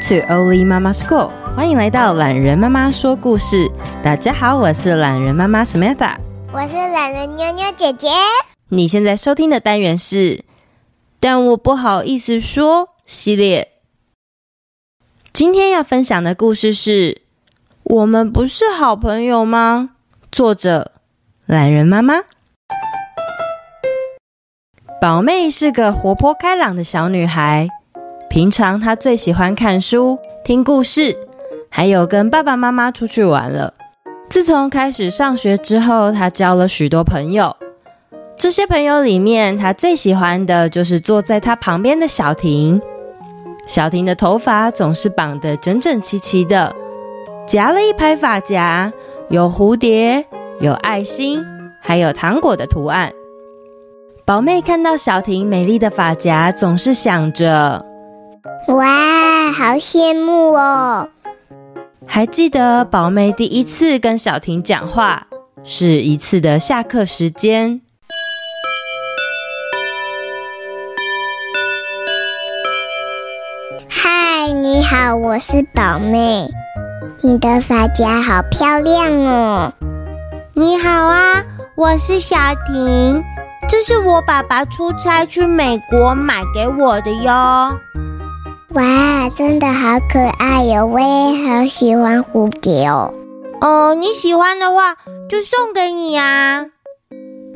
To Oli Mama School，欢迎来到懒人妈妈说故事。大家好，我是懒人妈妈 Samantha，我是懒人妞妞姐姐。你现在收听的单元是，但我不好意思说系列。今天要分享的故事是：我们不是好朋友吗？作者：懒人妈妈。宝妹是个活泼开朗的小女孩。平常她最喜欢看书、听故事，还有跟爸爸妈妈出去玩了。自从开始上学之后，她交了许多朋友。这些朋友里面，她最喜欢的就是坐在她旁边的小婷。小婷的头发总是绑得整整齐齐的，夹了一排发夹，有蝴蝶、有爱心，还有糖果的图案。宝妹看到小婷美丽的发夹，总是想着。哇，好羡慕哦！还记得宝妹第一次跟小婷讲话，是一次的下课时间。嗨，你好，我是宝妹。你的发夹好漂亮哦！你好啊，我是小婷。这是我爸爸出差去美国买给我的哟。哇，真的好可爱哟！我也好喜欢蝴蝶哦。哦，你喜欢的话就送给你啊。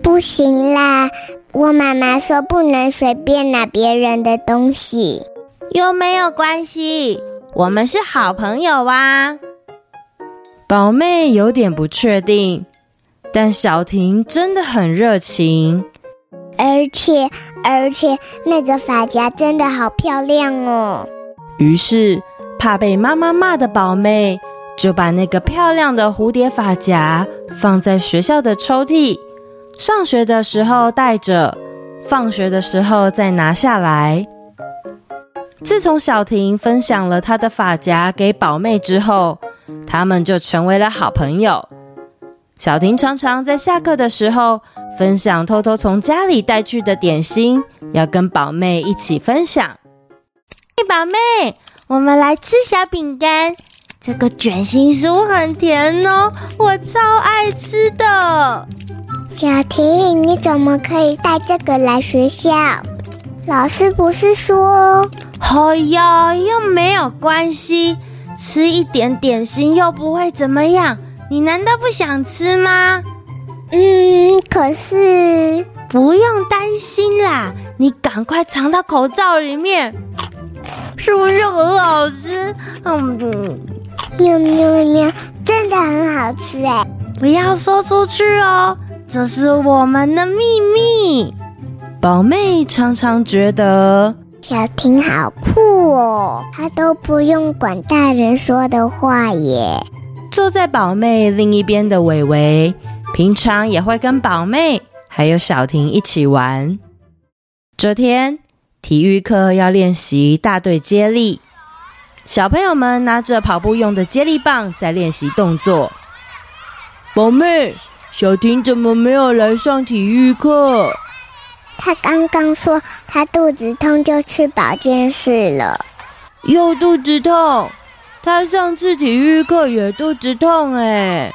不行啦，我妈妈说不能随便拿别人的东西。又没有关系，我们是好朋友啊。宝妹有点不确定，但小婷真的很热情。而且，而且那个发夹真的好漂亮哦。于是，怕被妈妈骂的宝妹就把那个漂亮的蝴蝶发夹放在学校的抽屉，上学的时候带着，放学的时候再拿下来。自从小婷分享了她的发夹给宝妹之后，他们就成为了好朋友。小婷常常在下课的时候，分享偷偷从家里带去的点心，要跟宝妹一起分享。嘿，宝妹，我们来吃小饼干。这个卷心酥很甜哦，我超爱吃的。小婷，你怎么可以带这个来学校？老师不是说……哎呀，又没有关系，吃一点点心又不会怎么样。你难道不想吃吗？嗯，可是不用担心啦，你赶快藏到口罩里面，是不是很好吃？嗯，喵喵喵，真的很好吃哎！不要说出去哦，这是我们的秘密。宝妹常常觉得小婷好酷哦，她都不用管大人说的话耶。坐在宝妹另一边的伟伟，平常也会跟宝妹还有小婷一起玩。这天体育课要练习大队接力，小朋友们拿着跑步用的接力棒在练习动作。宝妹，小婷怎么没有来上体育课？她刚刚说她肚子痛，就去保健室了。又肚子痛？她上次体育课也肚子痛哎，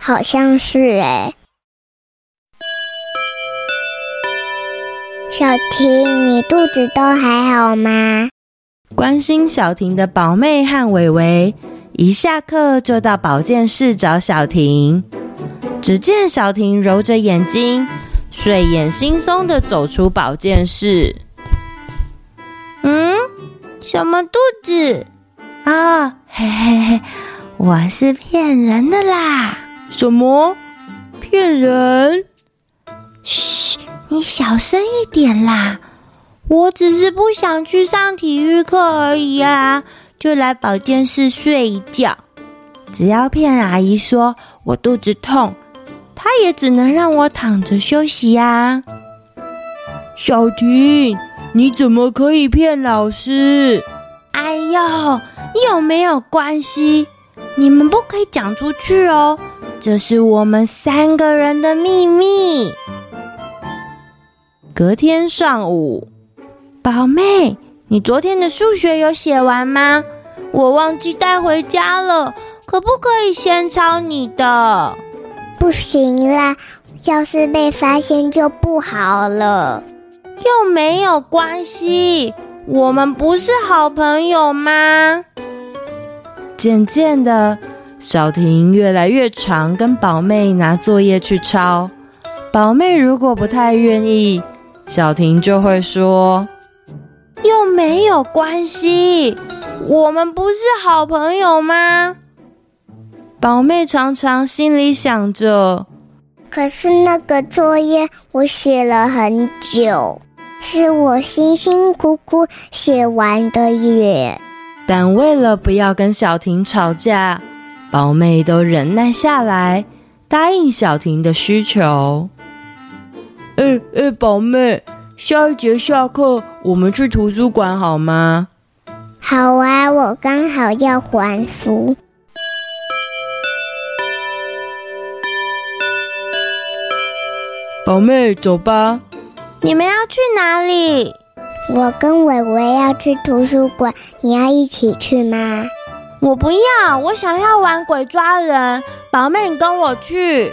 好像是哎。小婷，你肚子都还好吗？关心小婷的宝妹和伟伟，一下课就到保健室找小婷。只见小婷揉着眼睛，睡眼惺忪的走出保健室。嗯，什么肚子？啊、哦，嘿嘿嘿，我是骗人的啦！什么？骗人？嘘，你小声一点啦！我只是不想去上体育课而已啊，就来保健室睡一觉。只要骗阿姨说我肚子痛，她也只能让我躺着休息呀。小婷，你怎么可以骗老师？哎呦！有没有关系？你们不可以讲出去哦，这是我们三个人的秘密。隔天上午，宝妹，你昨天的数学有写完吗？我忘记带回家了，可不可以先抄你的？不行啦，要是被发现就不好了。又没有关系，我们不是好朋友吗？渐渐的，小婷越来越常跟宝妹拿作业去抄。宝妹如果不太愿意，小婷就会说：“又没有关系，我们不是好朋友吗？”宝妹常常心里想着：“可是那个作业我写了很久，是我辛辛苦苦写完的耶。”但为了不要跟小婷吵架，宝妹都忍耐下来，答应小婷的需求。哎哎，宝妹，下一节下课我们去图书馆好吗？好啊，我刚好要还书。宝妹，走吧。你们要去哪里？我跟伟伟要去图书馆，你要一起去吗？我不要，我想要玩鬼抓人。宝妹，你跟我去。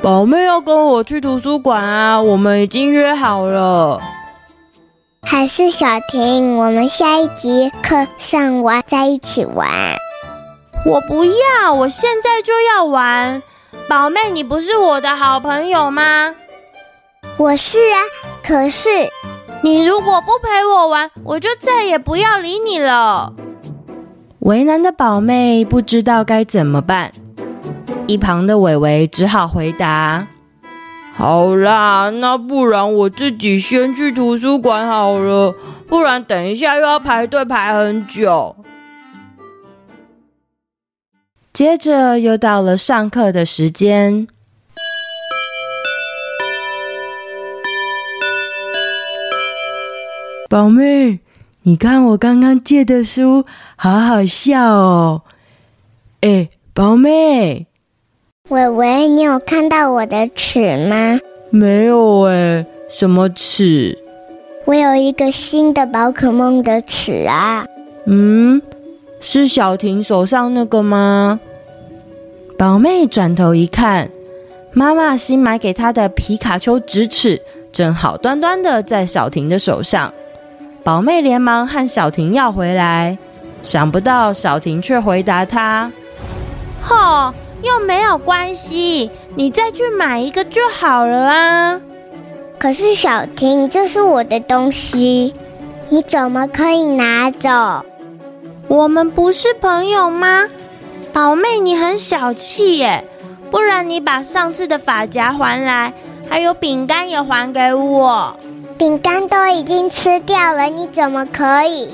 宝妹要跟我去图书馆啊，我们已经约好了。还是小婷，我们下一节课上完再一起玩。我不要，我现在就要玩。宝妹，你不是我的好朋友吗？我是啊，可是你如果不陪我玩，我就再也不要理你了。为难的宝妹不知道该怎么办。一旁的伟伟只好回答：“好啦，那不然我自己先去图书馆好了，不然等一下又要排队排很久。”接着又到了上课的时间。宝妹，你看我刚刚借的书，好好笑哦！哎，宝妹。伟伟，你有看到我的尺吗？没有哎，什么尺？我有一个新的宝可梦的尺啊。嗯，是小婷手上那个吗？宝妹转头一看，妈妈新买给她的皮卡丘直尺正好端端的在小婷的手上。宝妹连忙和小婷要回来，想不到小婷却回答她：“吼。”又没有关系，你再去买一个就好了啊。可是小婷，这是我的东西，你怎么可以拿走？我们不是朋友吗？宝妹，你很小气耶！不然你把上次的发夹还来，还有饼干也还给我。饼干都已经吃掉了，你怎么可以？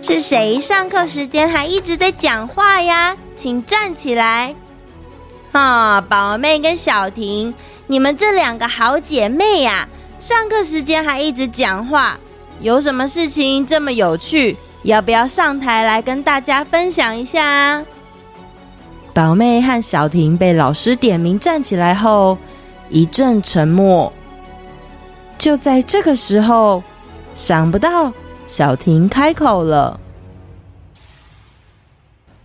是谁上课时间还一直在讲话呀？请站起来。啊，宝妹跟小婷，你们这两个好姐妹呀，上课时间还一直讲话，有什么事情这么有趣？要不要上台来跟大家分享一下啊？宝妹和小婷被老师点名站起来后，一阵沉默。就在这个时候，想不到小婷开口了。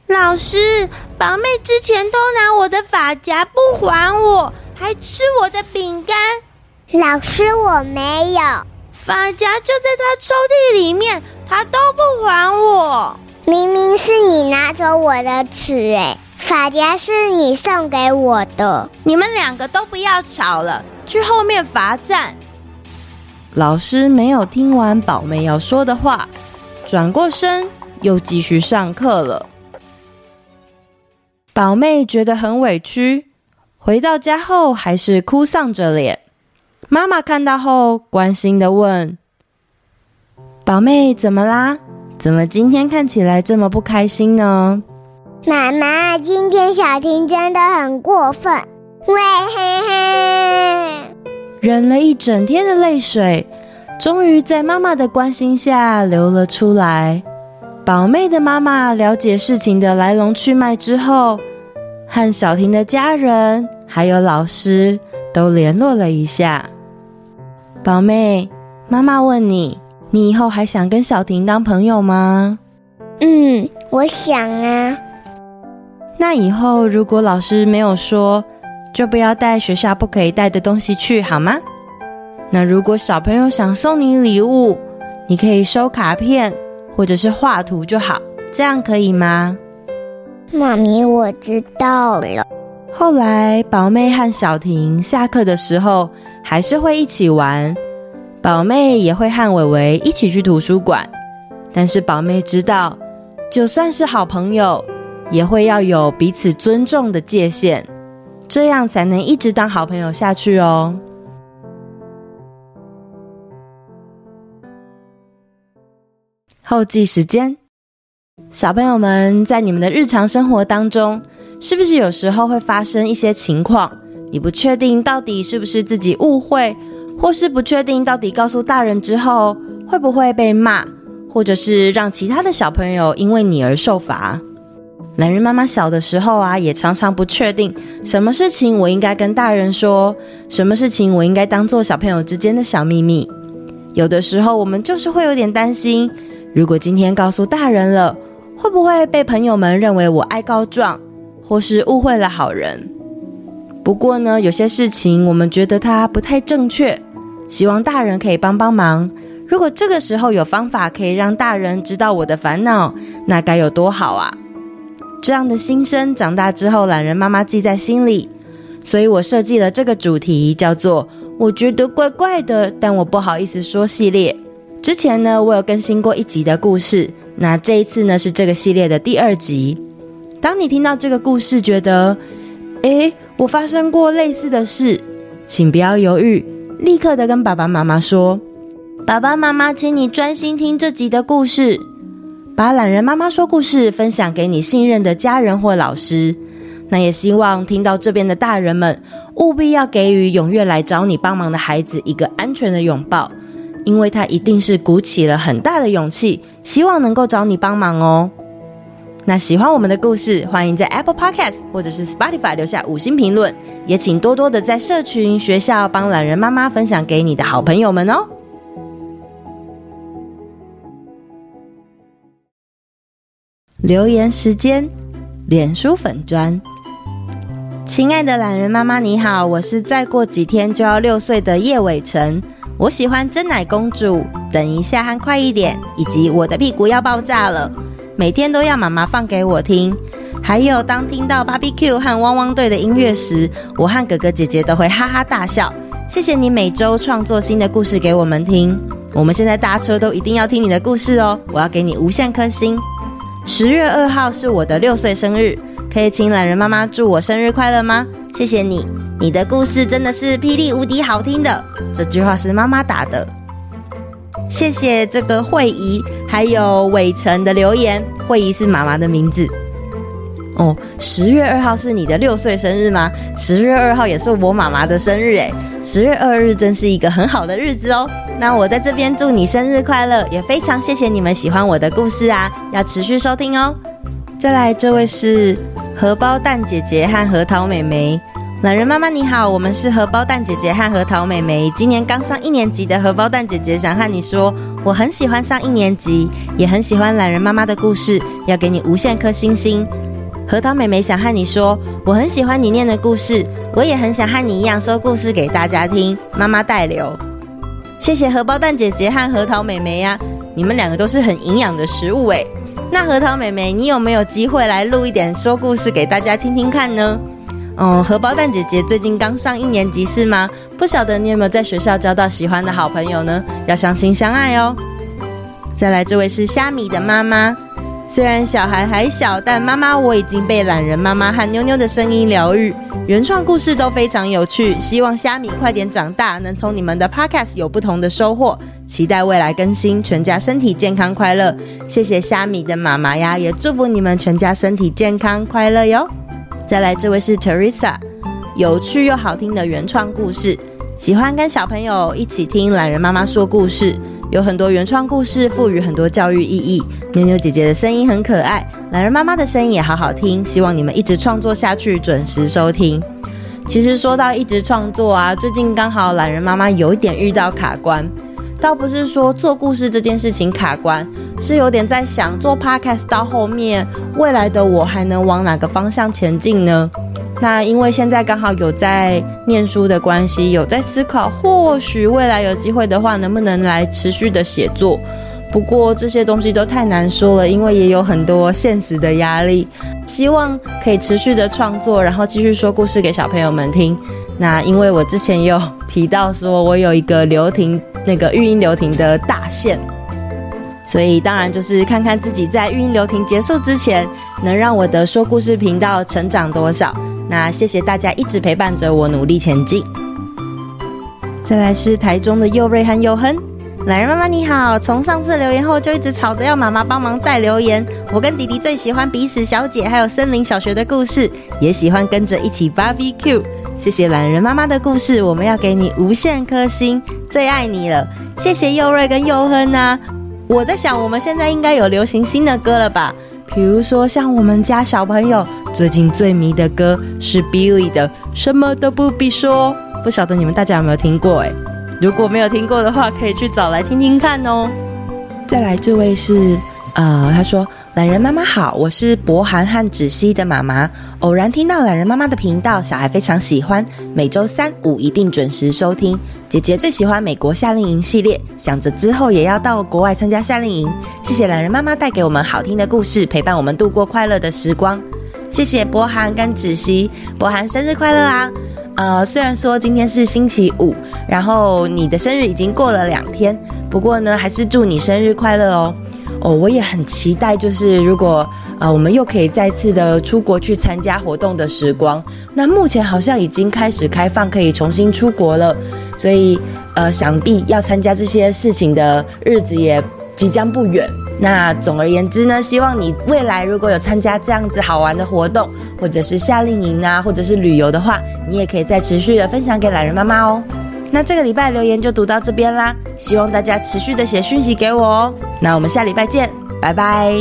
老师，宝妹之前偷拿我的发夹不还我，还吃我的饼干。老师，我没有，发夹就在他抽屉里面，他都不还我。明明是你拿走我的尺，哎，发夹是你送给我的。你们两个都不要吵了，去后面罚站。老师没有听完宝妹要说的话，转过身又继续上课了。宝妹觉得很委屈，回到家后还是哭丧着脸。妈妈看到后，关心地问：“宝妹怎么啦？怎么今天看起来这么不开心呢？”妈妈，今天小婷真的很过分，喂嘿嘿。忍了一整天的泪水，终于在妈妈的关心下流了出来。宝妹的妈妈了解事情的来龙去脉之后，和小婷的家人还有老师都联络了一下。宝妹，妈妈问你，你以后还想跟小婷当朋友吗？嗯，我想啊。那以后如果老师没有说，就不要带学校不可以带的东西去，好吗？那如果小朋友想送你礼物，你可以收卡片或者是画图就好，这样可以吗？妈咪，我知道了。后来，宝妹和小婷下课的时候还是会一起玩，宝妹也会和伟伟一起去图书馆。但是宝妹知道，就算是好朋友，也会要有彼此尊重的界限，这样才能一直当好朋友下去哦。后记时间，小朋友们在你们的日常生活当中，是不是有时候会发生一些情况，你不确定到底是不是自己误会，或是不确定到底告诉大人之后会不会被骂，或者是让其他的小朋友因为你而受罚？懒人妈妈小的时候啊，也常常不确定什么事情我应该跟大人说，什么事情我应该当做小朋友之间的小秘密。有的时候我们就是会有点担心，如果今天告诉大人了，会不会被朋友们认为我爱告状？或是误会了好人。不过呢，有些事情我们觉得它不太正确，希望大人可以帮帮忙。如果这个时候有方法可以让大人知道我的烦恼，那该有多好啊！这样的心声长大之后，懒人妈妈记在心里，所以我设计了这个主题，叫做“我觉得怪怪的，但我不好意思说”系列。之前呢，我有更新过一集的故事，那这一次呢，是这个系列的第二集。当你听到这个故事，觉得，诶，我发生过类似的事，请不要犹豫，立刻的跟爸爸妈妈说，爸爸妈妈，请你专心听这集的故事，把懒人妈妈说故事分享给你信任的家人或老师。那也希望听到这边的大人们，务必要给予踊跃来找你帮忙的孩子一个安全的拥抱，因为他一定是鼓起了很大的勇气，希望能够找你帮忙哦。那喜欢我们的故事，欢迎在 Apple Podcast 或者是 Spotify 留下五星评论，也请多多的在社群、学校帮懒人妈妈分享给你的好朋友们哦。留言时间，脸书粉砖，亲爱的懒人妈妈你好，我是再过几天就要六岁的叶伟成，我喜欢珍奶公主，等一下和快一点，以及我的屁股要爆炸了。每天都要妈妈放给我听，还有当听到 BBQ 和汪汪队的音乐时，我和哥哥姐姐都会哈哈大笑。谢谢你每周创作新的故事给我们听，我们现在搭车都一定要听你的故事哦。我要给你无限颗星。十月二号是我的六岁生日，可以请懒人妈妈祝我生日快乐吗？谢谢你，你的故事真的是霹雳无敌好听的。这句话是妈妈打的。谢谢这个慧仪，还有伟成的留言。慧仪是妈妈的名字哦。十月二号是你的六岁生日吗？十月二号也是我妈妈的生日诶。十月二日真是一个很好的日子哦。那我在这边祝你生日快乐，也非常谢谢你们喜欢我的故事啊，要持续收听哦。再来，这位是荷包蛋姐姐和核桃妹妹。懒人妈妈你好，我们是荷包蛋姐姐和核桃妹妹。今年刚上一年级的荷包蛋姐姐想和你说，我很喜欢上一年级，也很喜欢懒人妈妈的故事，要给你无限颗星星。核桃妹妹想和你说，我很喜欢你念的故事，我也很想和你一样说故事给大家听。妈妈代留，谢谢荷包蛋姐姐和核桃妹妹呀、你们两个都是很营养的食物诶。那核桃妹妹，你有没有机会来录一点说故事给大家听听看呢？嗯，荷包蛋姐姐最近刚上一年级是吗？不晓得你有没有在学校交到喜欢的好朋友呢？要相亲相爱哦。再来，这位是虾米的妈妈。虽然小孩还小，但妈妈我已经被懒人妈妈和妞妞的声音疗愈，原创故事都非常有趣。希望虾米快点长大，能从你们的 podcast 有不同的收获。期待未来更新，全家身体健康快乐。谢谢虾米的妈妈呀，也祝福你们全家身体健康快乐哟。再来，这位是 Teresa，有趣又好听的原创故事，喜欢跟小朋友一起听懒人妈妈说故事，有很多原创故事，赋予很多教育意义。妞妞姐姐的声音很可爱，懒人妈妈的声音也好好听，希望你们一直创作下去，准时收听。其实说到一直创作啊，最近刚好懒人妈妈有一点遇到卡关，倒不是说做故事这件事情卡关，是有点在想做 podcast 到后面，未来的我还能往哪个方向前进呢？那因为现在刚好有在念书的关系，有在思考，或许未来有机会的话，能不能来持续的写作。不过这些东西都太难说了，因为也有很多现实的压力。希望可以持续的创作，然后继续说故事给小朋友们听。那因为我之前有提到说，我有一个留停那个育婴留停的大限，所以当然就是看看自己在育婴留停结束之前，能让我的说故事频道成长多少。那谢谢大家一直陪伴着我努力前进。再来是台中的佑瑞和佑亨。懒人妈妈你好，从上次留言后就一直吵着要妈妈帮忙再留言。我跟弟弟最喜欢鼻屎小姐还有森林小学的故事，也喜欢跟着一起 barbecue。谢谢懒人妈妈的故事，我们要给你无限颗星，最爱你了。谢谢佑瑞跟佑亨啊！我在想，我们现在应该有流行新的歌了吧？比如说像我们家小朋友最近最迷的歌是 Billy 的《什么都不必说》，不晓得你们大家有没有听过？诶。如果没有听过的话，可以去找来听听看哦。再来这位是，呃，他说：“懒人妈妈好，我是博涵和芷熙的妈妈，偶然听到懒人妈妈的频道，小孩非常喜欢，每周三五一定准时收听。姐姐最喜欢美国夏令营系列，想着之后也要到国外参加夏令营。谢谢懒人妈妈带给我们好听的故事，陪伴我们度过快乐的时光。谢谢博涵跟芷熙，博涵生日快乐啊！”呃，虽然说今天是星期五，然后你的生日已经过了两天，不过呢，还是祝你生日快乐哦。哦，我也很期待，就是如果呃我们又可以再次的出国去参加活动的时光。那目前好像已经开始开放，可以重新出国了，所以呃，想必要参加这些事情的日子也即将不远。那总而言之呢，希望你未来如果有参加这样子好玩的活动，或者是夏令营啊，或者是旅游的话，你也可以再持续的分享给懒人妈妈哦。那这个礼拜留言就读到这边啦，希望大家持续的写讯息给我哦。那我们下礼拜见，拜拜。